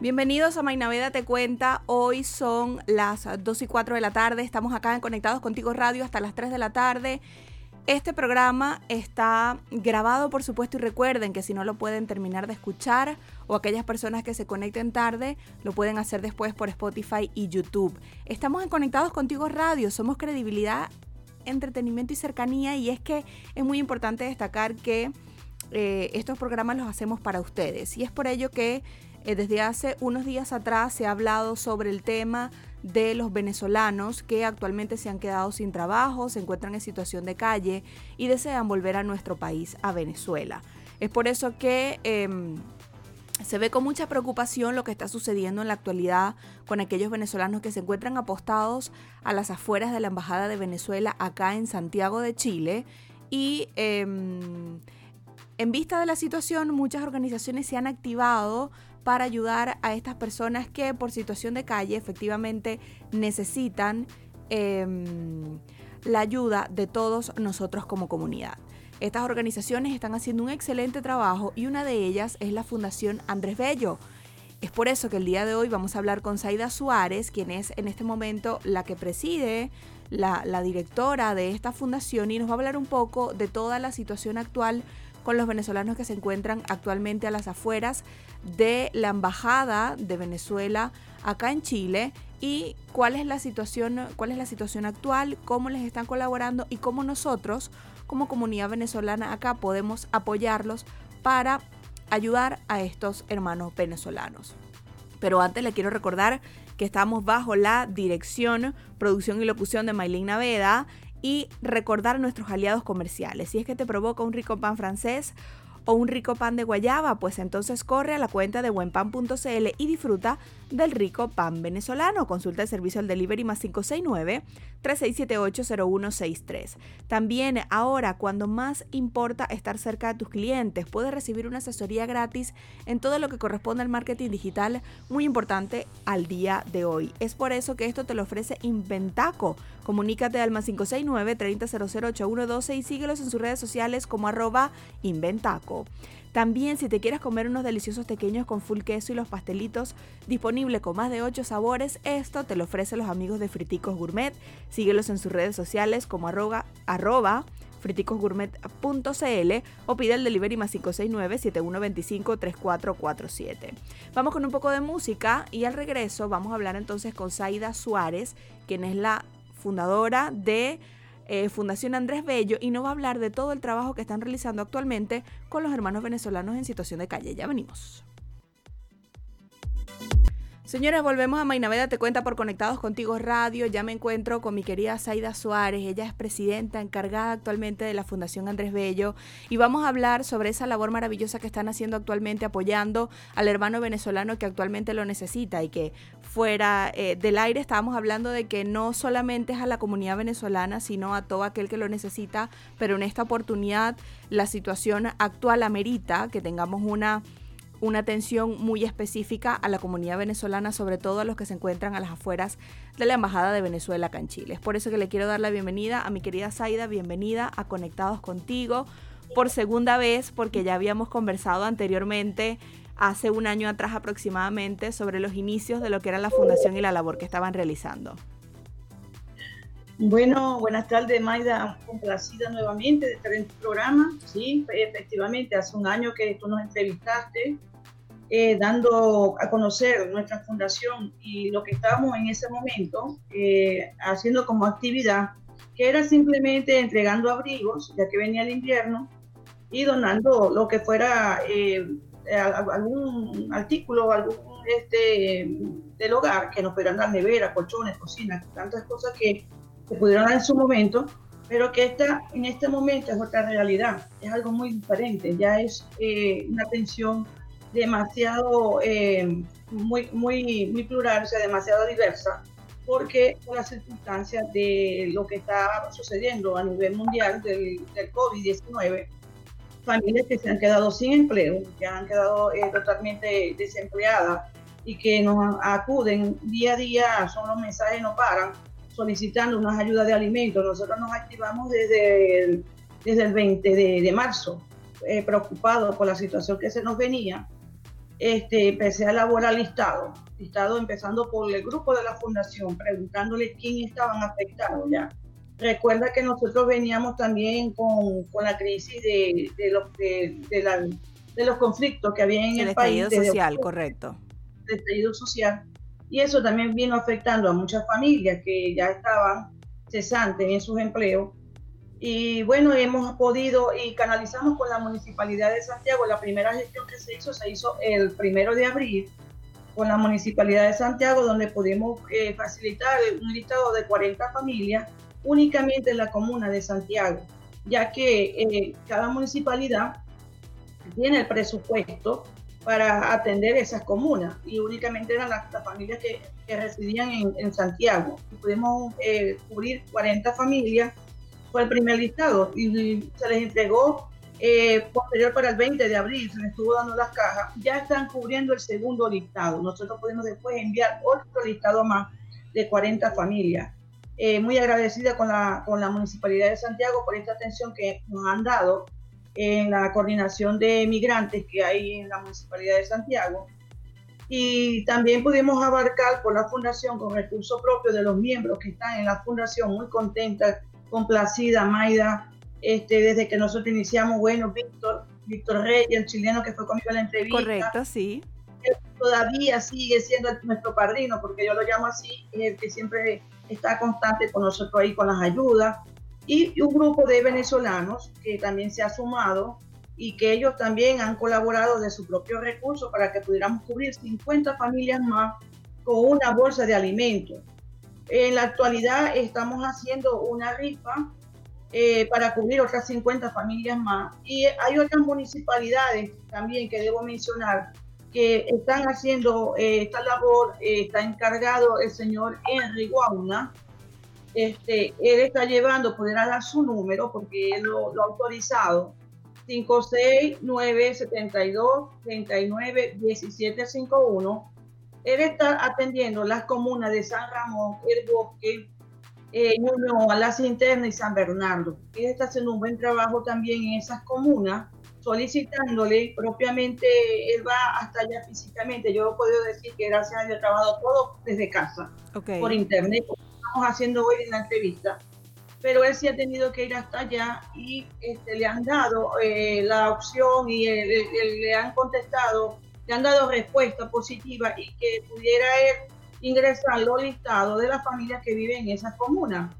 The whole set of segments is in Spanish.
Bienvenidos a Mainaveda Te Cuenta. Hoy son las 2 y 4 de la tarde. Estamos acá en Conectados Contigo Radio hasta las 3 de la tarde. Este programa está grabado, por supuesto, y recuerden que si no lo pueden terminar de escuchar o aquellas personas que se conecten tarde, lo pueden hacer después por Spotify y YouTube. Estamos en Conectados Contigo Radio, somos credibilidad, entretenimiento y cercanía y es que es muy importante destacar que eh, estos programas los hacemos para ustedes y es por ello que eh, desde hace unos días atrás se ha hablado sobre el tema de los venezolanos que actualmente se han quedado sin trabajo, se encuentran en situación de calle y desean volver a nuestro país, a Venezuela. Es por eso que em, se ve con mucha preocupación lo que está sucediendo en la actualidad con aquellos venezolanos que se encuentran apostados a las afueras de la Embajada de Venezuela acá en Santiago de Chile y... Em, en vista de la situación, muchas organizaciones se han activado para ayudar a estas personas que por situación de calle efectivamente necesitan em, la ayuda de todos nosotros como comunidad. Estas organizaciones están haciendo un excelente trabajo y una de ellas es la Fundación Andrés Bello. Es por eso que el día de hoy vamos a hablar con Zaida Suárez, quien es en este momento la que preside, la, la directora de esta fundación y nos va a hablar un poco de toda la situación actual con los venezolanos que se encuentran actualmente a las afueras de la embajada de Venezuela acá en Chile y cuál es la situación, cuál es la situación actual, cómo les están colaborando y cómo nosotros como comunidad venezolana acá podemos apoyarlos para ayudar a estos hermanos venezolanos. Pero antes le quiero recordar que estamos bajo la dirección, producción y locución de Maylin Naveda y recordar nuestros aliados comerciales. Si es que te provoca un rico pan francés o un rico pan de guayaba, pues entonces corre a la cuenta de buenpan.cl y disfruta del rico pan venezolano. Consulta el servicio al delivery más 569-3678-0163. También ahora, cuando más importa estar cerca de tus clientes, puedes recibir una asesoría gratis en todo lo que corresponde al marketing digital, muy importante al día de hoy. Es por eso que esto te lo ofrece Inventaco. Comunícate al más 569-3008-112 y síguelos en sus redes sociales como arroba Inventaco. También si te quieres comer unos deliciosos pequeños con full queso y los pastelitos disponible con más de 8 sabores, esto te lo ofrecen los amigos de Friticos Gourmet. Síguelos en sus redes sociales como arroba, friticosgourmet.cl o pide el delivery más 569-7125-3447. Vamos con un poco de música y al regreso vamos a hablar entonces con Zaida Suárez, quien es la fundadora de eh, Fundación Andrés Bello y nos va a hablar de todo el trabajo que están realizando actualmente con los hermanos venezolanos en situación de calle. Ya venimos. Señores, volvemos a Mainaveda Te Cuenta por Conectados Contigo Radio. Ya me encuentro con mi querida Zaida Suárez. Ella es presidenta encargada actualmente de la Fundación Andrés Bello. Y vamos a hablar sobre esa labor maravillosa que están haciendo actualmente apoyando al hermano venezolano que actualmente lo necesita. Y que fuera eh, del aire estábamos hablando de que no solamente es a la comunidad venezolana, sino a todo aquel que lo necesita. Pero en esta oportunidad la situación actual amerita que tengamos una una atención muy específica a la comunidad venezolana, sobre todo a los que se encuentran a las afueras de la Embajada de Venezuela acá en Chile. Es por eso que le quiero dar la bienvenida a mi querida Zaida, bienvenida a Conectados contigo por segunda vez, porque ya habíamos conversado anteriormente, hace un año atrás aproximadamente, sobre los inicios de lo que era la fundación y la labor que estaban realizando. Bueno, buenas tardes, Maida. Complacida nuevamente de estar en tu programa. Sí, efectivamente, hace un año que tú nos entrevistaste, eh, dando a conocer nuestra fundación y lo que estábamos en ese momento eh, haciendo como actividad, que era simplemente entregando abrigos, ya que venía el invierno, y donando lo que fuera eh, algún artículo, algún este, del hogar, que nos pudieran dar neveras, colchones, cocinas, tantas cosas que se pudieron dar en su momento, pero que esta, en este momento es otra realidad, es algo muy diferente, ya es eh, una atención demasiado, eh, muy, muy, muy plural, o sea, demasiado diversa, porque por las circunstancias de lo que está sucediendo a nivel mundial del, del COVID-19, familias que se han quedado sin empleo, que han quedado eh, totalmente desempleadas y que nos acuden día a día, son los mensajes no paran, solicitando unas ayudas de alimentos. Nosotros nos activamos desde el, desde el 20 de, marzo, eh, preocupados por la situación que se nos venía. Este, empecé a elaborar listado, listado empezando por el grupo de la fundación, preguntándole quién estaban afectados ya. Recuerda que nosotros veníamos también con, con la crisis de, de los, de, la, de, los conflictos que había en el, el país. social, correcto de estallido social. Y eso también vino afectando a muchas familias que ya estaban cesantes en sus empleos. Y bueno, hemos podido y canalizamos con la Municipalidad de Santiago. La primera gestión que se hizo se hizo el primero de abril con la Municipalidad de Santiago, donde pudimos eh, facilitar un listado de 40 familias únicamente en la comuna de Santiago, ya que eh, cada municipalidad tiene el presupuesto para atender esas comunas y únicamente eran las, familias que, residían en, Santiago. pudimos eh, cubrir 40 familias, fue el primer listado y se les entregó eh, posterior para el 20 de abril, se les estuvo dando las cajas, ya están cubriendo el segundo listado. Nosotros pudimos después enviar otro listado más de 40 familias. Eh, muy agradecida con la, con la Municipalidad de Santiago por esta atención que nos han dado en la coordinación de migrantes que hay en la Municipalidad de Santiago. Y también pudimos abarcar por la fundación con recursos propios de los miembros que están en la fundación, muy contenta, complacida, Maida, este, desde que nosotros iniciamos, bueno, Víctor, Víctor Rey, el chileno que fue conmigo en la entrevista. Correcto, sí. todavía sigue siendo nuestro padrino, porque yo lo llamo así, es el que siempre está constante con nosotros ahí con las ayudas y un grupo de venezolanos que también se ha sumado y que ellos también han colaborado de su propio recurso para que pudiéramos cubrir 50 familias más con una bolsa de alimentos. En la actualidad estamos haciendo una rifa eh, para cubrir otras 50 familias más y hay otras municipalidades también que debo mencionar que están haciendo eh, esta labor, eh, está encargado el señor Henry Guauna, este, él está llevando, podrá dar su número porque él lo, ha autorizado, 56972391751. Él está atendiendo las comunas de San Ramón, El Bosque, eh, a Las Internas y San Bernardo. Él está haciendo un buen trabajo también en esas comunas, solicitándole propiamente, él va hasta allá físicamente. Yo he podido decir que gracias a Dios he trabajado todo desde casa, por internet, haciendo hoy en la entrevista, pero él sí ha tenido que ir hasta allá y este, le han dado eh, la opción y le han contestado, le han dado respuesta positiva y que pudiera él ingresar los listados de las familias que viven en esa comuna.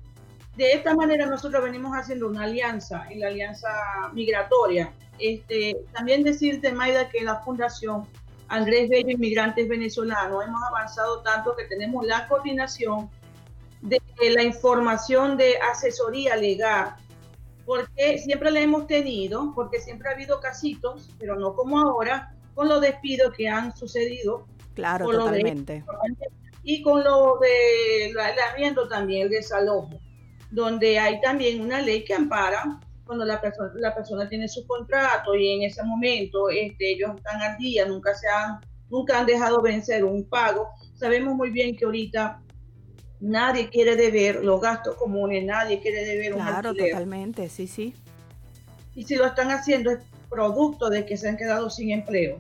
De esta manera nosotros venimos haciendo una alianza, en la alianza migratoria. Este, también decirte, Maida, que la Fundación Andrés Bello Inmigrantes Venezolanos hemos avanzado tanto que tenemos la coordinación de la información de asesoría legal, porque siempre la hemos tenido, porque siempre ha habido casitos, pero no como ahora, con los despidos que han sucedido. Claro, totalmente. y con lo de la, el también, el desalojo, donde hay también una ley que ampara cuando la persona, la persona tiene su contrato y en ese momento este, ellos están al día, nunca, se han, nunca han dejado vencer un pago. Sabemos muy bien que ahorita Nadie quiere deber los gastos comunes, nadie quiere deber un Claro, totalmente, sí, sí. Y si lo están haciendo es producto de que se han quedado sin empleo.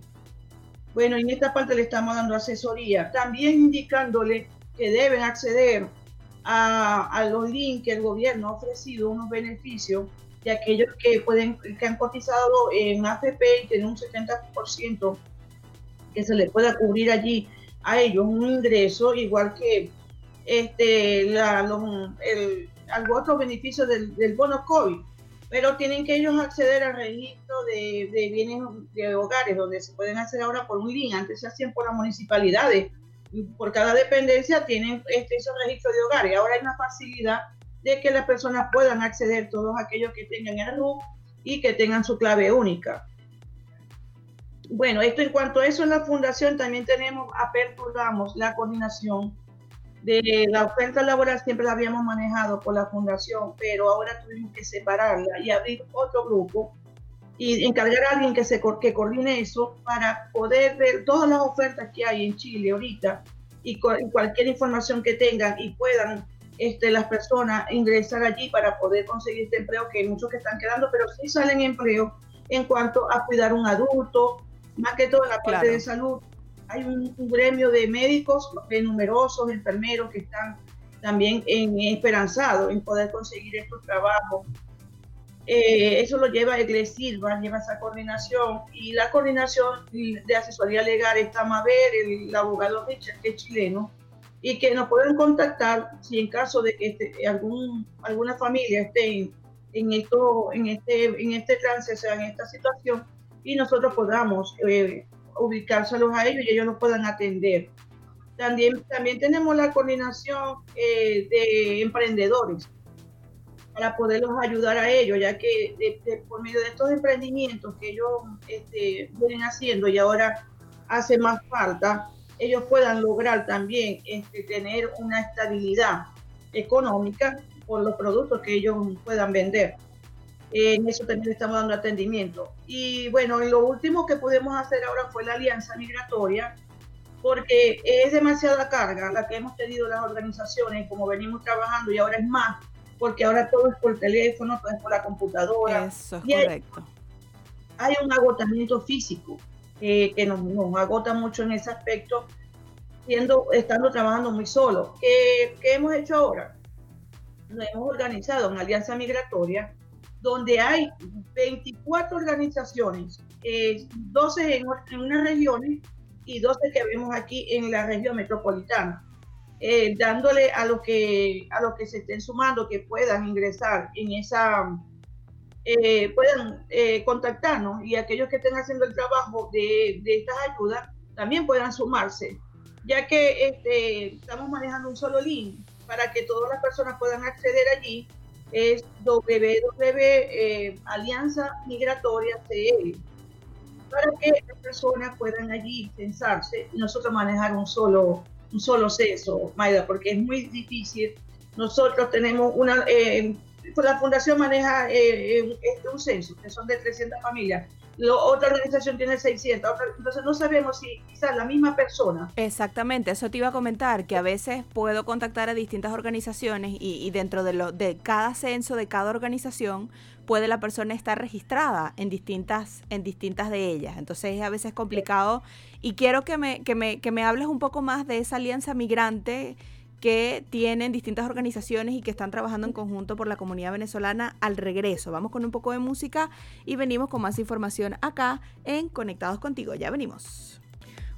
Bueno, en esta parte le estamos dando asesoría, también indicándole que deben acceder a, los links que el gobierno ha ofrecido, unos beneficios de aquellos que pueden que han cotizado en AFP y tienen un 70% que se les pueda cubrir allí a ellos un ingreso, igual que este, la, otros beneficios del, bono COVID, pero tienen que ellos acceder al registro de, de, bienes de hogares, donde se pueden hacer ahora por un link, antes se hacían por las municipalidades, por cada dependencia tienen este, esos registros de hogares, ahora hay una facilidad de que las personas puedan acceder, todos aquellos que tengan el RUC y que tengan su clave única. Bueno, esto en cuanto a eso en la fundación también tenemos, aperturamos la coordinación de la oferta laboral siempre la habíamos manejado por la fundación, pero ahora tuvimos que separarla y abrir otro grupo y encargar a alguien que, se, que coordine eso para poder ver todas las ofertas que hay en Chile ahorita y, cualquier información que tengan y puedan este, las personas ingresar allí para poder conseguir este empleo, que hay muchos que están quedando, pero sí salen empleo en cuanto a cuidar un adulto, más que todo en la parte de salud. Hay un, gremio de médicos de numerosos, enfermeros que están también en, esperanzados en poder conseguir estos trabajos. Eh, eso lo lleva Egle Silva, lleva esa coordinación y la coordinación de asesoría legal está Maver, el, abogado que es chileno, y que nos pueden contactar si en caso de que este, alguna familia esté en, este, en este trance, o sea, en esta situación, y nosotros podamos eh, ubicárselos a ellos y ellos nos puedan atender. También, también tenemos la coordinación eh, de emprendedores para poderlos ayudar a ellos, ya que por medio de estos emprendimientos que ellos este, vienen haciendo y ahora hace más falta, ellos puedan lograr también este, tener una estabilidad económica por los productos que ellos puedan vender. En eso también estamos dando atendimiento. Y bueno, lo último que pudimos hacer ahora fue la alianza migratoria, porque es demasiada carga la que hemos tenido las organizaciones, como venimos trabajando y ahora es más porque ahora todo es por teléfono, todo es por la computadora. Eso es correcto. Hay, un agotamiento físico eh, que nos, agota mucho en ese aspecto, siendo, estando trabajando muy solo. ¿Qué, hemos hecho ahora? Nos hemos organizado en Alianza Migratoria, donde hay 24 organizaciones, 12 eh, en, en unas regiones y 12 que vemos aquí en la región metropolitana eh, dándole a los que a que se estén sumando que puedan ingresar en esa eh, puedan eh, contactarnos y aquellos que estén haciendo el trabajo de, de, estas ayudas también puedan sumarse ya que este, estamos manejando un solo link para que todas las personas puedan acceder allí es www.alianza migratoria CL para que las personas puedan allí censarse y nosotros manejar un solo un solo censo, Maida, porque es muy difícil. Nosotros tenemos una, eh, la fundación maneja eh, eh, este, un censo, que son de 300 familias. Otra organización tiene 600, entonces no sabemos si quizás la misma persona. Exactamente, eso te iba a comentar, que a veces puedo contactar a distintas organizaciones y, y dentro de, lo, de cada censo de cada organización puede la persona estar registrada en distintas, en distintas de ellas. Entonces es a veces complicado y quiero que me, que me, que me hables un poco más de esa alianza migrante que tienen distintas organizaciones y que están trabajando en conjunto por la comunidad venezolana al regreso. Vamos con un poco de música y venimos con más información acá en Conectados Contigo. Ya venimos.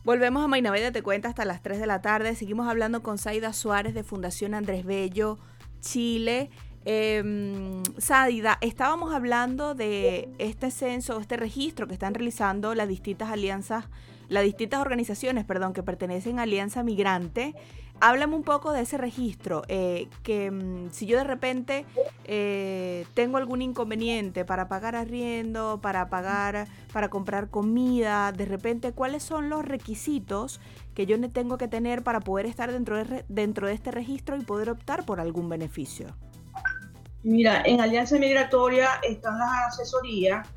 Volvemos a Mainaveda Te Cuenta hasta las 3 de la tarde. Seguimos hablando con Saida Suárez de Fundación Andrés Bello, Chile. Eh, Sadida, estábamos hablando de este censo, este registro que están realizando las distintas alianzas, las distintas organizaciones, perdón, que pertenecen a Alianza Migrante. Háblame un poco de ese registro, eh, que mm, si yo de repente eh, tengo algún inconveniente para pagar arriendo, para pagar, para comprar comida, de repente, ¿cuáles son los requisitos que yo tengo que tener para poder estar dentro de, dentro de este registro y poder optar por algún beneficio? Mira, en Alianza Migratoria están las asesorías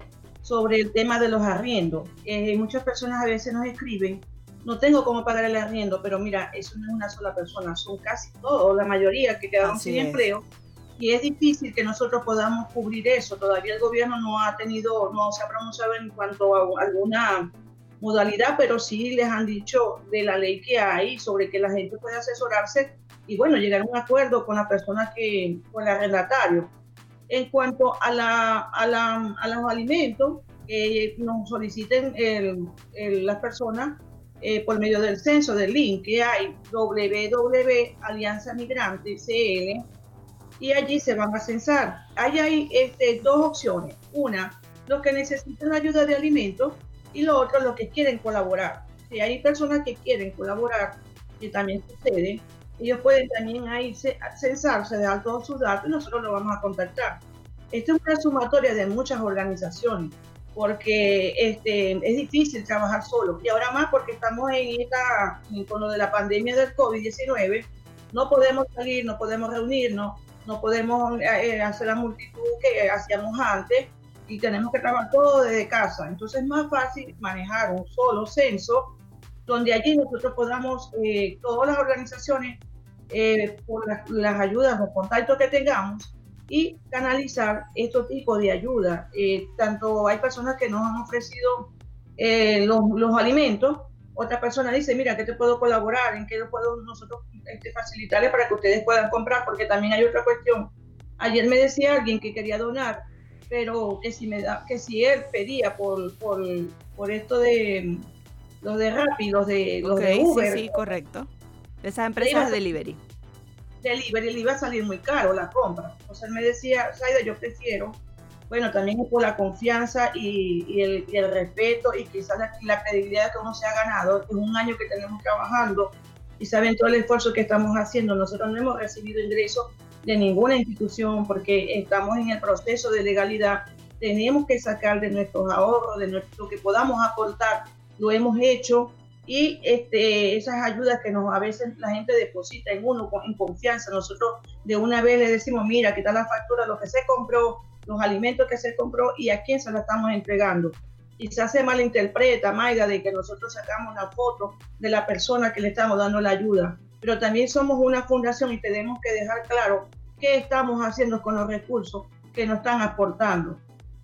sobre el tema de los arriendos. Eh, muchas personas a veces nos escriben, no tengo cómo pagar el arriendo, pero mira, eso no es una sola persona, son casi todos, la mayoría que quedaron sin empleo. Y es difícil que nosotros podamos cubrir eso. Todavía el gobierno no ha tenido, no se ha pronunciado en cuanto a alguna modalidad, pero sí les han dicho de la ley que hay sobre que la gente puede asesorarse y bueno, llegar a un acuerdo con la persona que, con el arrendatario. En cuanto a, la, a, la, a los alimentos, que nos soliciten el, las personas eh, por medio del censo, del link que hay www Alianza Migrante CL y allí se van a censar. Ahí hay este, dos opciones. Una, los que necesitan ayuda de alimentos y lo otro, los que quieren colaborar. Si hay personas que quieren colaborar, que también sucede, ellos pueden también ahí censarse, de todos sus datos y nosotros lo vamos a contactar. Esto es una sumatoria de muchas organizaciones porque este, es difícil trabajar solo y ahora más porque estamos en esta, con lo de la pandemia del COVID-19, no podemos salir, no podemos reunirnos, no podemos eh, hacer la multitud que hacíamos antes y tenemos que trabajar todo desde casa. Entonces es más fácil manejar un solo censo donde allí nosotros podamos, eh, todas las organizaciones, eh, por las, ayudas o contactos que tengamos, y canalizar este tipo de ayuda. tanto hay personas que nos han ofrecido los, los alimentos, otra persona dice, mira, ¿qué te puedo colaborar? ¿En qué lo puedo nosotros este, facilitarles para que ustedes puedan comprar? Porque también hay otra cuestión. Ayer me decía alguien que quería donar, pero que si, me da, que si él pedía por, por, por esto de los de Rappi, los de, los de Uber. Sí, sí, correcto. Esas empresas de delivery. Delivery le iba a salir muy caro la compra. Entonces él me decía, Saida, yo prefiero bueno, también por la confianza y, el, respeto y quizás la, credibilidad que uno se ha ganado. Es un año que tenemos trabajando y saben todo el esfuerzo que estamos haciendo. Nosotros no hemos recibido ingresos de ninguna institución porque estamos en el proceso de legalidad. Tenemos que sacar de nuestros ahorros, de lo que podamos aportar, lo hemos hecho y este, esas ayudas que nos a veces la gente deposita en uno en confianza, nosotros de una vez le decimos, mira, qué tal la factura, lo que se compró, los alimentos que se compró y a quién se lo estamos entregando. Y se malinterpreta, Maida, de que nosotros sacamos la foto de la persona que le estamos dando la ayuda. Pero también somos una fundación y tenemos que dejar claro qué estamos haciendo con los recursos que nos están aportando.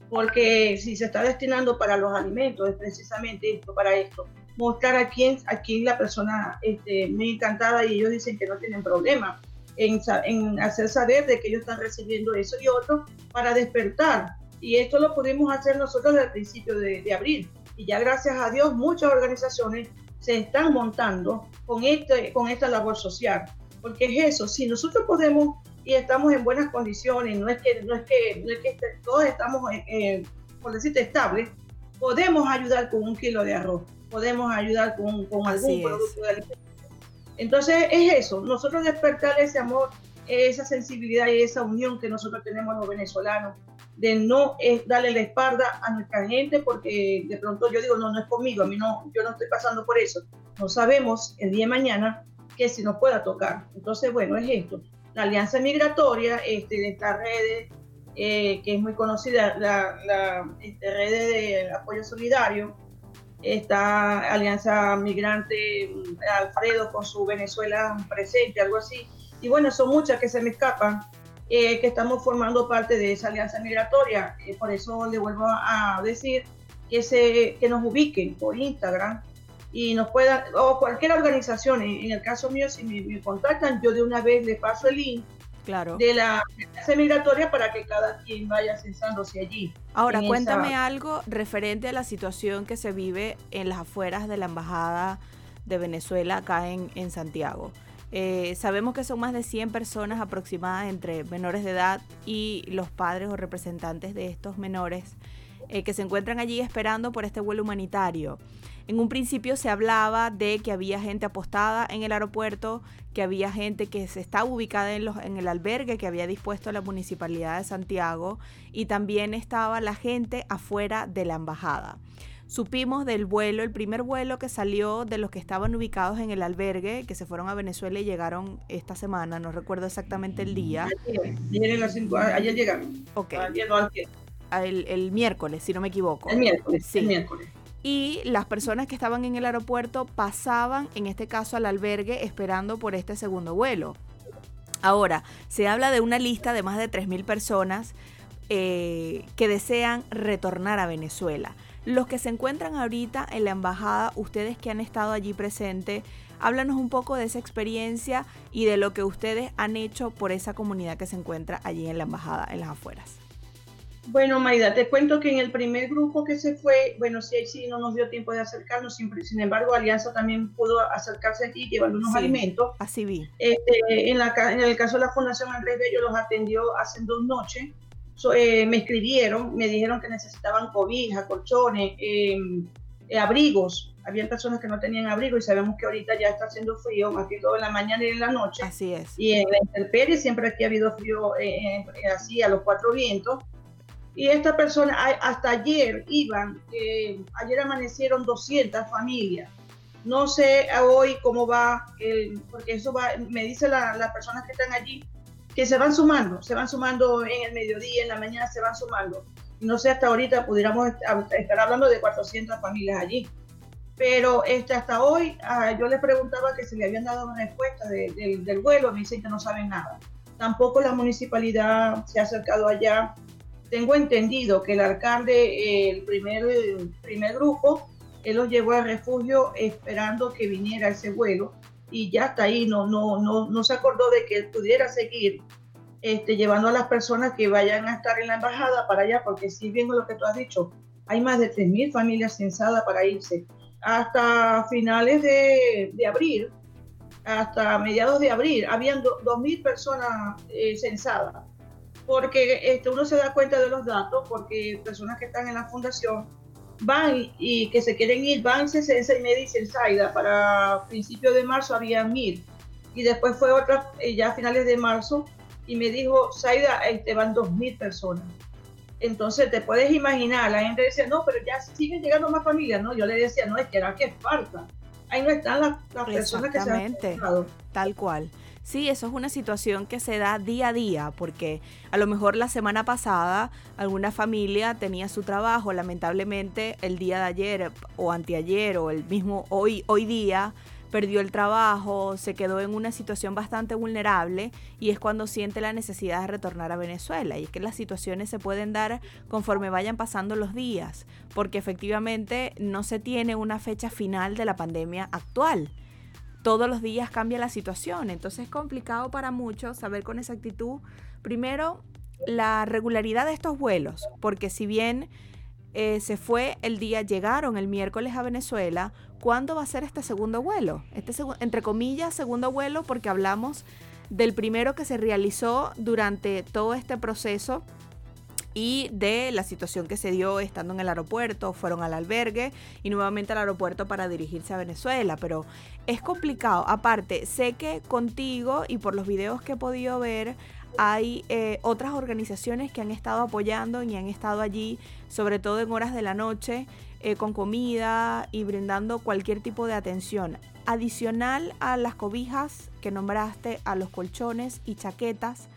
Porque si se está destinando para los alimentos, es precisamente esto, para esto. Mostrar a quién, a quién la persona este, me encantada y ellos dicen que no tienen problema en, hacer saber de que ellos están recibiendo eso y otro para despertar. Y esto lo pudimos hacer nosotros el principio de, abril. Y ya gracias a Dios muchas organizaciones se están montando con, este, con esta labor social. Porque es eso, si nosotros podemos y estamos en buenas condiciones, no es que, no es que, no es que todos estamos, por decirte, estables, podemos ayudar con un kilo de arroz, podemos ayudar con, con algún producto de entonces es eso, nosotros despertar ese amor, esa sensibilidad y esa unión que nosotros tenemos los venezolanos, de no es darle la espalda a nuestra gente porque de pronto yo digo, no, no es conmigo, a mí no, yo no estoy pasando por eso. No sabemos el día de mañana que si nos pueda tocar. Entonces, bueno, es esto. La Alianza Migratoria este, de esta red, eh, que es muy conocida, la, la este, red de apoyo solidario, esta Alianza Migrante Alfredo con su Venezuela presente, algo así. Y bueno, son muchas que se me escapan, eh, que estamos formando parte de esa alianza migratoria. Eh, por eso le vuelvo a decir que, se, que nos ubiquen por Instagram y nos puedan, o cualquier organización, en, el caso mío, si me, me contactan, yo de una vez les paso el link de la clase migratoria para que cada quien vaya censándose allí. Ahora, cuéntame algo referente a la situación que se vive en las afueras de la Embajada de Venezuela acá en, en Santiago. Eh, sabemos que son más de 100 personas aproximadas entre menores de edad y los padres o representantes de estos menores eh, que se encuentran allí esperando por este vuelo humanitario. En un principio se hablaba de que había gente apostada en el aeropuerto, que había gente que se estaba ubicada en, los, en el albergue que había dispuesto la Municipalidad de Santiago y también estaba la gente afuera de la embajada. Supimos del vuelo, el primer vuelo que salió de los que estaban ubicados en el albergue, que se fueron a Venezuela y llegaron esta semana, no recuerdo exactamente el día. Ayer, llegaron. Ok. el, miércoles, si no me equivoco. El miércoles. Sí. El miércoles y las personas que estaban en el aeropuerto pasaban, en este caso, al albergue esperando por este segundo vuelo. Ahora, se habla de una lista de más de 3.000 personas eh, que desean retornar a Venezuela. Los que se encuentran ahorita en la embajada, ustedes que han estado allí presentes, háblanos un poco de esa experiencia y de lo que ustedes han hecho por esa comunidad que se encuentra allí en la embajada, en las afueras. Bueno, Maida, te cuento que en el primer grupo que se fue, bueno, sí, sí, no nos dio tiempo de acercarnos, sin, embargo, Alianza también pudo acercarse aquí llevando unos alimentos. Así vi. Este, en, la, en el caso de la Fundación Andrés Bello los atendió hace dos noches. Eh, me escribieron, me dijeron que necesitaban cobijas, colchones, em, eh, abrigos. Habían personas que no tenían abrigo y sabemos que ahorita ya está haciendo frío, más que todo en la mañana y en la noche. Así es. Y en la intemperie siempre aquí ha habido frío eh, así a los cuatro vientos. Y esta persona, hasta ayer iban, ayer amanecieron 200 familias No sé hoy cómo va, el, porque eso va, me dice las personas que están allí, que se van sumando, se van sumando en el mediodía, en la mañana se van sumando. No sé, hasta ahorita pudiéramos estar hablando de 400 familias allí. Pero este, hasta hoy ah, yo les preguntaba que se le habían dado una respuesta del vuelo, me dicen que no saben nada. Tampoco la municipalidad se ha acercado allá. Tengo entendido que el alcalde, el primer, primer grupo, él los llevó al refugio esperando que viniera ese vuelo y ya está ahí, no, no, no, no se acordó de que pudiera seguir este, llevando a las personas que vayan a estar en la embajada para allá, porque si bien lo que tú has dicho, hay más de 3.000 familias censadas para irse. Hasta finales de, de abril, hasta mediados de abril, habían 2.000 personas eh, censadas, porque este, uno se da cuenta de los datos, porque personas que están en la fundación van y, que se quieren ir, van, se censa y me dicen, Saida, para principios de marzo había 1.000, y después fue otra, eh, ya a finales de marzo, y me dijo, Saida, este, van 2.000 personas. Entonces te puedes imaginar, la gente decía, no, pero ya siguen llegando más familias, ¿no? Yo le decía, no, es que era que falta ahí no están las, personas que se han Tal cual. Sí, eso es una situación que se da día a día, porque a lo mejor la semana pasada alguna familia tenía su trabajo, lamentablemente el día de ayer o anteayer o el mismo hoy, hoy día perdió el trabajo, se quedó en una situación bastante vulnerable y es cuando siente la necesidad de retornar a Venezuela. Y es que las situaciones se pueden dar conforme vayan pasando los días, porque efectivamente no se tiene una fecha final de la pandemia actual. Todos los días cambia la situación, entonces es complicado para muchos saber con exactitud, primero, la regularidad de estos vuelos, porque si bien eh, se fue el día, llegaron el miércoles a Venezuela, ¿cuándo va a ser este segundo vuelo? Este entre comillas, segundo vuelo, porque hablamos del primero que se realizó durante todo este proceso y de la situación que se dio estando en el aeropuerto, fueron al albergue y nuevamente al aeropuerto para dirigirse a Venezuela, pero es complicado. Aparte, sé que contigo y por los videos que he podido ver, hay eh, otras organizaciones que han estado apoyando y han estado allí, sobre todo en horas de la noche, eh, con comida y brindando cualquier tipo de atención. Adicional a las cobijas que nombraste, a los colchones y chaquetas,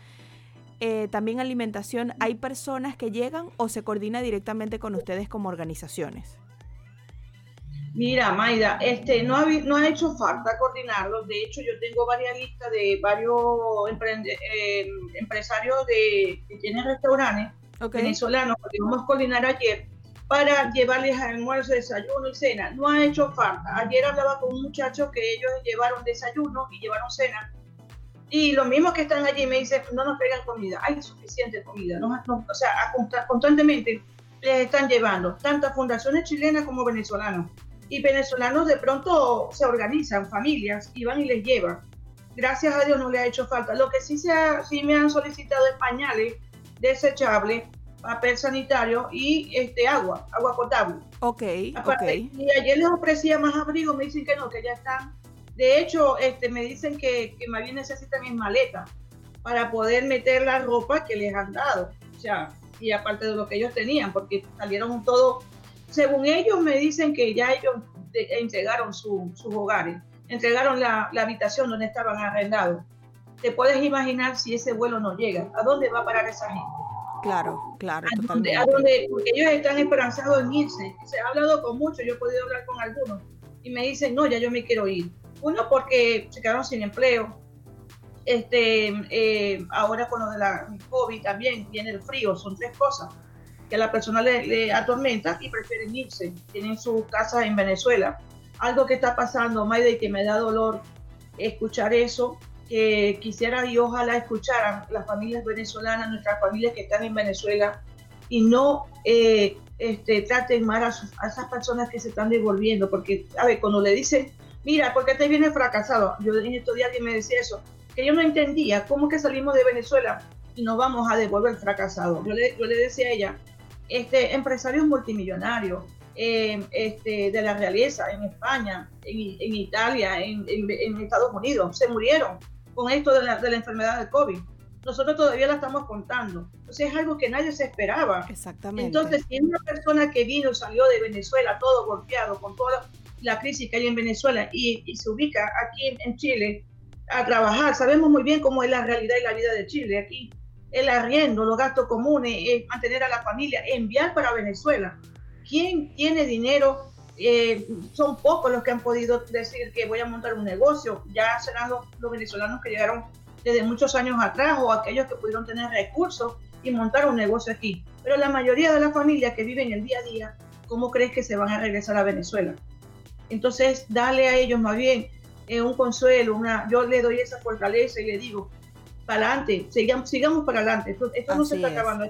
eh, también alimentación, ¿hay personas que llegan o se coordina directamente con ustedes como organizaciones? Mira, Maida, este, no, ha, no ha hecho falta coordinarlo. De hecho, yo tengo varias listas de varios eh, empresarios de, que tienen restaurantes venezolanos que vamos a coordinar ayer para llevarles almuerzo, desayuno y cena. No ha hecho falta. Ayer hablaba con un muchacho que ellos llevaron desayuno y llevaron cena. Y los mismos que están allí me dicen, no nos pegan comida, hay suficiente comida. o sea, constantemente les están llevando, tantas fundaciones chilenas como venezolanas. Y venezolanos de pronto se organizan, familias, y van y les llevan. Gracias a Dios no le ha hecho falta. Lo que sí, se sí me han solicitado es pañales desechables papel sanitario y este agua, agua potable. Ok, Y ayer les ofrecía más abrigo, me dicen que no, que ya están. De hecho, este, me dicen que, que más bien necesitan mis maletas para poder meter la ropa que les han dado. O sea, y aparte de lo que ellos tenían, porque salieron todo, según ellos me dicen que ya ellos entregaron sus hogares, entregaron la, la habitación donde estaban arrendados. Te puedes imaginar si ese vuelo no llega, ¿a dónde va a parar esa gente? Claro, claro. A donde, porque ellos están esperanzados en irse. Se ha hablado con muchos, yo he podido hablar con algunos y me dicen, no, ya yo me quiero ir. Uno, porque se quedaron sin empleo. Este, eh, ahora con lo de la COVID también viene el frío, son tres cosas que a la persona le, le atormenta y prefieren irse. Tienen su casa en Venezuela. Algo que está pasando, Maida, y que me da dolor escuchar eso, que quisiera y ojalá escucharan las familias venezolanas, nuestras familias que están en Venezuela y no eh, este, traten mal a, esas personas que se están devolviendo, porque, a ver, cuando le dicen, mira, ¿por qué te viene fracasado? Yo en estos días que me decía eso, que yo no entendía cómo que salimos de Venezuela y nos vamos a devolver fracasado. Yo le, yo le decía a ella, este, empresarios multimillonarios, eh, este, de la realeza en España, en, Italia, en, en, Estados Unidos, se murieron con esto de la, de la enfermedad del COVID. Nosotros todavía la estamos contando. Entonces es algo que nadie se esperaba. Exactamente. Entonces, si una persona que vino, salió de Venezuela todo golpeado, con todo, la crisis que hay en Venezuela y, se ubica aquí en, Chile a trabajar, sabemos muy bien cómo es la realidad y la vida de Chile aquí. El arriendo, los gastos comunes, mantener a la familia, enviar para Venezuela. ¿Quién tiene dinero? Eh, son pocos los que han podido decir que voy a montar un negocio. Ya serán los, los venezolanos que llegaron desde muchos años atrás o aquellos que pudieron tener recursos y montar un negocio aquí. Pero la mayoría de las familias que viven el día a día, ¿cómo crees que se van a regresar a Venezuela? Entonces, dale a ellos más bien eh, un consuelo, una, yo le doy esa fortaleza y le digo, para adelante, sigamos, sigamos para adelante, esto, no se está acabando,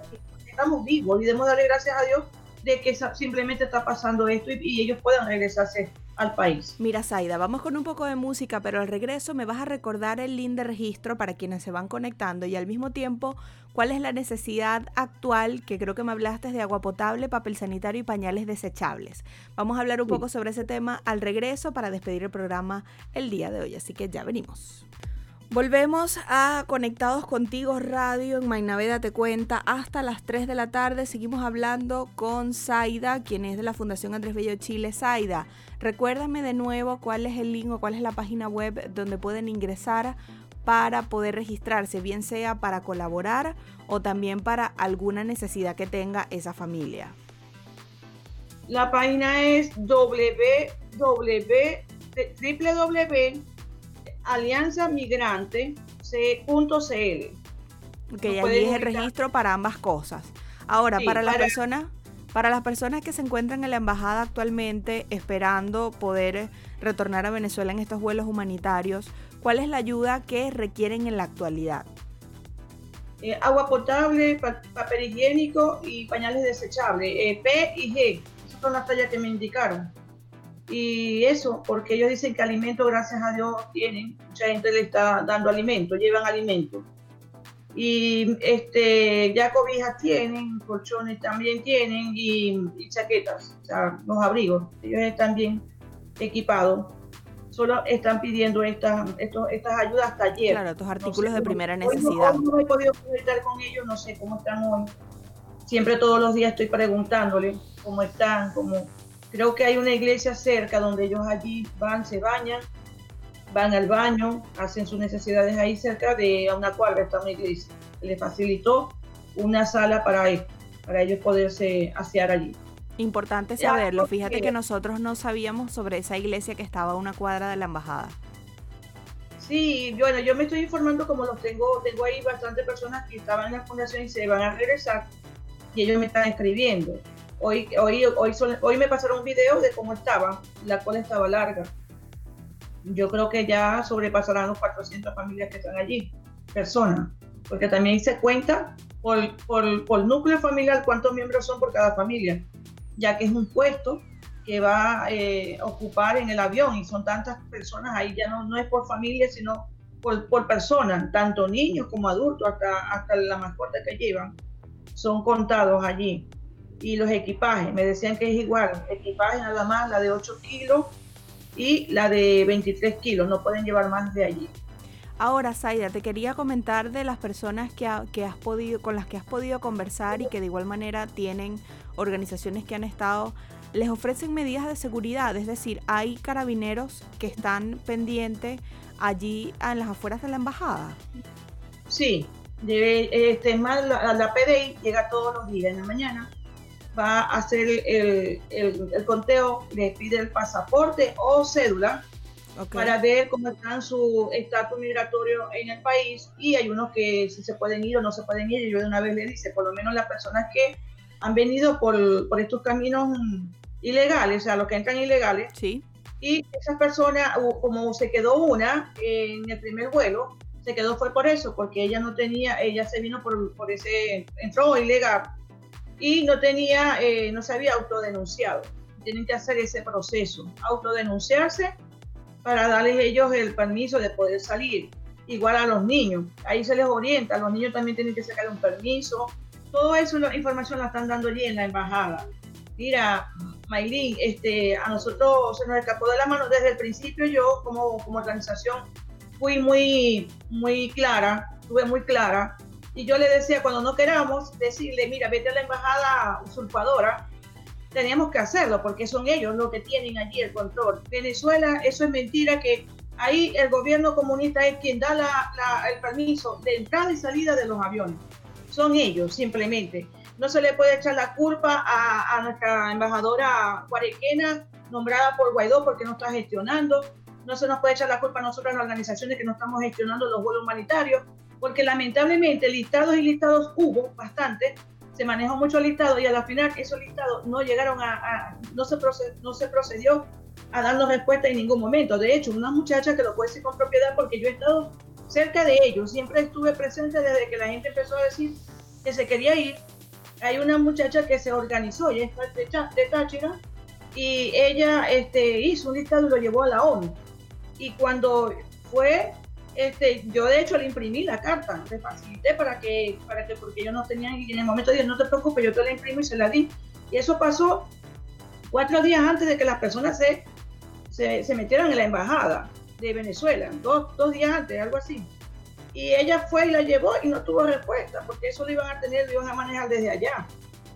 estamos vivos y debemos darle gracias a Dios de que simplemente está pasando esto y, ellos puedan regresarse al país. Mira, Zaida, vamos con un poco de música, pero al regreso me vas a recordar el link de registro para quienes se van conectando y al mismo tiempo cuál es la necesidad actual, que creo que me hablaste de agua potable, papel sanitario y pañales desechables. Vamos a hablar un poco sobre ese tema al regreso para despedir el programa el día de hoy, así que ya venimos. Volvemos a Conectados Contigo Radio en Mainaveda Te Cuenta hasta las 3 de la tarde. Seguimos hablando con Zaida, quien es de la Fundación Andrés Bello Chile. Zaida, recuérdame de nuevo cuál es el link o cuál es la página web donde pueden ingresar para poder registrarse, bien sea para colaborar o también para alguna necesidad que tenga esa familia. La página es www alianzamigrante.cl. Ok, allí es el registro para ambas cosas. Ahora, para, las personas, para las personas que se encuentran en la embajada actualmente esperando poder retornar a Venezuela en estos vuelos humanitarios, ¿cuál es la ayuda que requieren en la actualidad? Eh, agua potable, papel higiénico y pañales desechables, eh, P y G. Esas son las tallas que me indicaron. Y eso, porque ellos dicen que alimento, gracias a Dios, tienen. Mucha gente le está dando alimento, llevan alimento. Y este, ya cobijas tienen, colchones también tienen y, chaquetas, los abrigos. Ellos están bien equipados. Solo están pidiendo estas, estas ayudas hasta ayer. Claro, estos artículos de primera necesidad. no, he podido conectar con ellos, no sé cómo están hoy. Siempre todos los días estoy preguntándole cómo están, cómo, Creo que hay una iglesia cerca donde ellos allí van, se bañan, van al baño, hacen sus necesidades ahí cerca de una cuadra está una iglesia. Les facilitó una sala para, para ellos poderse asear allí. Importante saberlo. Fíjate que nosotros no sabíamos sobre esa iglesia que estaba a una cuadra de la embajada. Sí, bueno, yo me estoy informando como los tengo, tengo ahí bastantes personas que estaban en la fundación y se van a regresar y ellos me están escribiendo. Hoy, hoy, hoy, hoy me pasaron un video de cómo estaba, la cola estaba larga. Yo creo que ya sobrepasarán los 400 familias que están allí, personas, porque también se cuenta por, por, por núcleo familiar cuántos miembros son por cada familia, ya que es un puesto que va a eh, ocupar en el avión y son tantas personas ahí, ya no, no es por familia, sino por, por personas, tanto niños como adultos, hasta, hasta la mascota que llevan, son contados allí y los equipajes. Me decían que es igual, equipaje nada más, la de 8 kilos y la de 23 kilos, no pueden llevar más de allí. Ahora, Zaida, te quería comentar de las personas que, que, has podido, con las que has podido conversar y que de igual manera tienen organizaciones que han estado, les ofrecen medidas de seguridad, es decir, hay carabineros que están pendientes allí en las afueras de la embajada. Sí, este, más la, PDI llega todos los días en la mañana va a hacer el, el, conteo, le pide el pasaporte o cédula para ver cómo están su estatus migratorio en el país y hay unos que si se pueden ir o no se pueden ir y yo de una vez le dice, por lo menos las personas que han venido por, por estos caminos ilegales, o sea, los que entran ilegales, sí. y esas personas, como se quedó una en el primer vuelo, se quedó fue por eso, porque ella no tenía, ella se vino por, por ese, entró ilegal y no tenía, eh, no se había autodenunciado. Tienen que hacer ese proceso, autodenunciarse para darles ellos el permiso de poder salir. Igual a los niños, ahí se les orienta, los niños también tienen que sacar un permiso. Todo eso, la información la están dando allí en la embajada. Mira, Maylin, este, a nosotros se nos escapó de la mano desde el principio. Yo, como, como organización, fui muy, muy clara, estuve muy clara y yo le decía, cuando no queramos, decirle, mira, vete a la embajada usurpadora teníamos que hacerlo porque son ellos los que tienen allí el control. Venezuela, eso es mentira que ahí el gobierno comunista es quien da el permiso de entrada y salida de los aviones. Son ellos simplemente. No se le puede echar la culpa a, nuestra embajadora guarequena nombrada por Guaidó porque no está gestionando. No se nos puede echar la culpa a nosotras, las organizaciones que no estamos gestionando los vuelos humanitarios, porque lamentablemente listados y listados hubo bastante, se manejó mucho listado y a la final esos listados no llegaron a, no, se no se procedió a darnos respuesta en ningún momento. De hecho, una muchacha que lo puede decir con propiedad porque yo he estado cerca de ellos, siempre estuve presente desde que la gente empezó a decir que se quería ir. Hay una muchacha que se organizó y es de Táchira y ella este, hizo un listado y lo llevó a la ONU. Y cuando fue este, yo de hecho le imprimí la carta, le facilité para que, para que, porque yo no tenía, y en el momento dije, no te preocupes, yo te la imprimo y se la di. Y eso pasó cuatro días antes de que las personas se, se, metieran en la embajada de Venezuela, dos, dos, días antes, algo así. Y ella fue y la llevó y no tuvo respuesta, porque eso lo iban a tener, lo iban a manejar desde allá.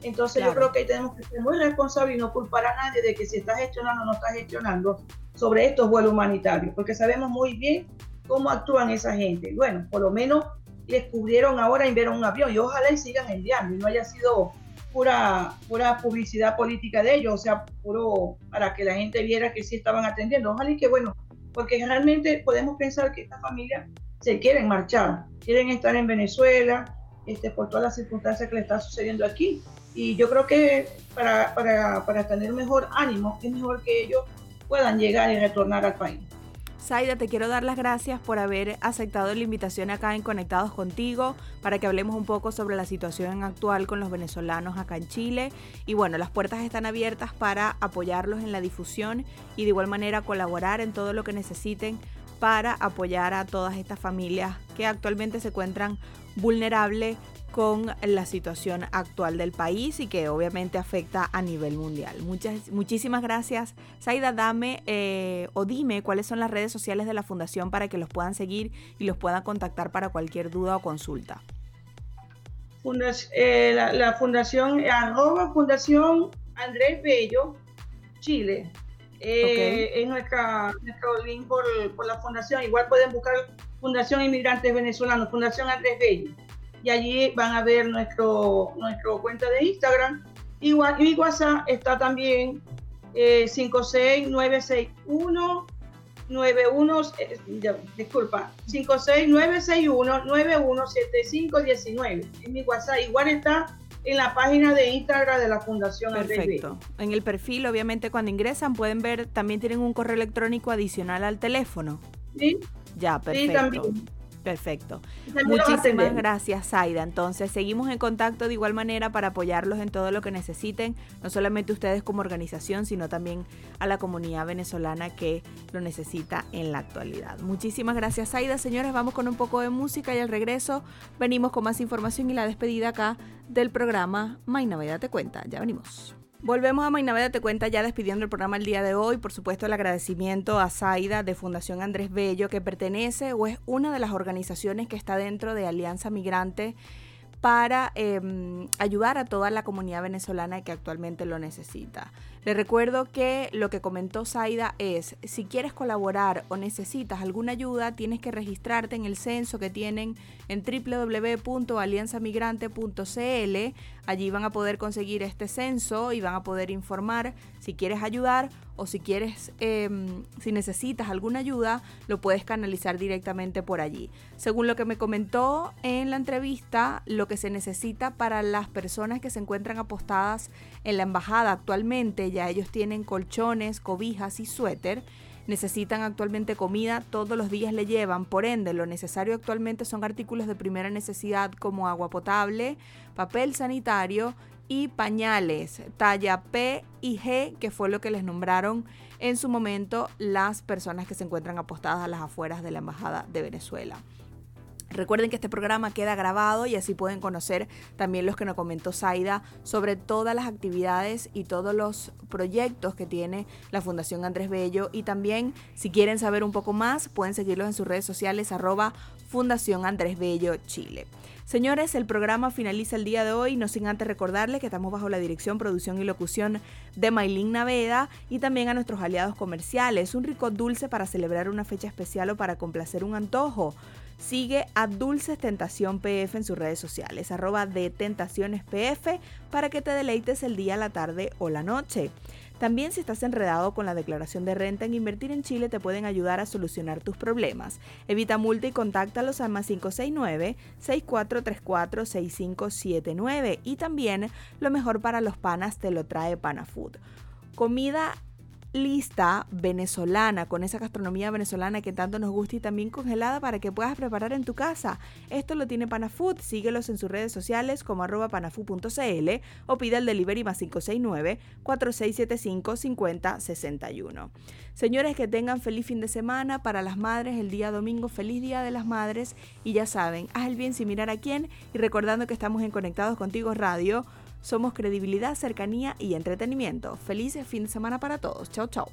Entonces yo creo que ahí tenemos que ser muy responsables y no culpar a nadie de que si está gestionando o no está gestionando sobre estos vuelos humanitarios, porque sabemos muy bien cómo actúan esa gente. Bueno, por lo menos descubrieron ahora enviaron un avión y ojalá y sigan enviando y no haya sido pura, pura publicidad política de ellos, o sea, puro para que la gente viera que sí estaban atendiendo. Ojalá y que bueno, porque realmente podemos pensar que esta familia se quieren marchar, quieren estar en Venezuela, este, por todas las circunstancias que le están sucediendo aquí. Y yo creo que para, para, para tener mejor ánimo, es mejor que ellos puedan llegar y retornar al país. Saida, te quiero dar las gracias por haber aceptado la invitación acá en Conectados contigo para que hablemos un poco sobre la situación actual con los venezolanos acá en Chile. Y bueno, las puertas están abiertas para apoyarlos en la difusión y de igual manera colaborar en todo lo que necesiten para apoyar a todas estas familias que actualmente se encuentran vulnerables con la situación actual del país y que obviamente afecta a nivel mundial. Muchas, muchísimas gracias. Saida, dame eh, o dime cuáles son las redes sociales de la fundación para que los puedan seguir y los puedan contactar para cualquier duda o consulta. Eh, la, fundación, arroba Fundación Andrés Bello, Chile. Eh, Es nuestra, nuestro link por, por la fundación. Igual pueden buscar Fundación Inmigrantes Venezolanos, Fundación Andrés Bello y allí van a ver nuestro, nuestro cuenta de Instagram. Igual, mi WhatsApp está también eh, 56961 91, eh, disculpa, 56961 917519. En mi WhatsApp igual está en la página de Instagram de la Fundación Perfecto. En el perfil, obviamente, cuando ingresan pueden ver, también tienen un correo electrónico adicional al teléfono. Sí. Ya, perfecto. Sí, también. Perfecto. Muchísimas gracias, Zaida. Entonces, seguimos en contacto de igual manera para apoyarlos en todo lo que necesiten, no solamente ustedes como organización, sino también a la comunidad venezolana que lo necesita en la actualidad. Muchísimas gracias, Zaida. Señores, vamos con un poco de música y al regreso venimos con más información y la despedida acá del programa My Navidad Te Cuenta. Ya venimos. Volvemos a Mainaveda Te Cuenta ya despidiendo el programa el día de hoy. Por supuesto, el agradecimiento a Zaida de Fundación Andrés Bello, que pertenece o es una de las organizaciones que está dentro de Alianza Migrante para em, ayudar a toda la comunidad venezolana que actualmente lo necesita. Le recuerdo que lo que comentó Zaida es, si quieres colaborar o necesitas alguna ayuda, tienes que registrarte en el censo que tienen en www.alianzamigrante.cl. Allí van a poder conseguir este censo y van a poder informar si quieres ayudar o si quieres, em, si necesitas alguna ayuda, lo puedes canalizar directamente por allí. Según lo que me comentó en la entrevista, lo que se necesita para las personas que se encuentran apostadas en la embajada actualmente, ya ellos tienen colchones, cobijas y suéter, necesitan actualmente comida, todos los días le llevan, por ende lo necesario actualmente son artículos de primera necesidad como agua potable, papel sanitario y pañales talla P y G, que fue lo que les nombraron en su momento las personas que se encuentran apostadas a las afueras de la Embajada de Venezuela. Recuerden que este programa queda grabado y así pueden conocer también los que nos comentó Zaida sobre todas las actividades y todos los proyectos que tiene la Fundación Andrés Bello. Y también, si quieren saber un poco más, pueden seguirlos en sus redes sociales arroba Fundación Andrés Bello Chile. Señores, el programa finaliza el día de hoy, no sin antes recordarles que estamos bajo la dirección, producción y locución de Maylin Naveda y también a nuestros aliados comerciales. Un rico dulce para celebrar una fecha especial o para complacer un antojo. Sigue a Dulces Tentación PF en sus redes sociales, arroba de Tentaciones PF, para que te deleites el día, la tarde o la noche. También si estás enredado con la declaración de renta en Invertir en Chile te pueden ayudar a solucionar tus problemas. Evita multa y contáctalos al más 569-6434-6579 y también lo mejor para los panas te lo trae Panafood. Comida lista venezolana, con esa gastronomía venezolana que tanto nos gusta y también congelada para que puedas preparar en tu casa. Esto lo tiene Panafood, síguelos en sus redes sociales como arroba panafood.cl o pide el delivery más 569-4675-5061. Señores, que tengan feliz fin de semana para las madres, el día domingo, feliz día de las madres y ya saben, haz el bien sin mirar a quién y recordando que estamos en Conectados Contigo Radio somos credibilidad, cercanía y entretenimiento. Feliz fin de semana para todos. Chao, chao.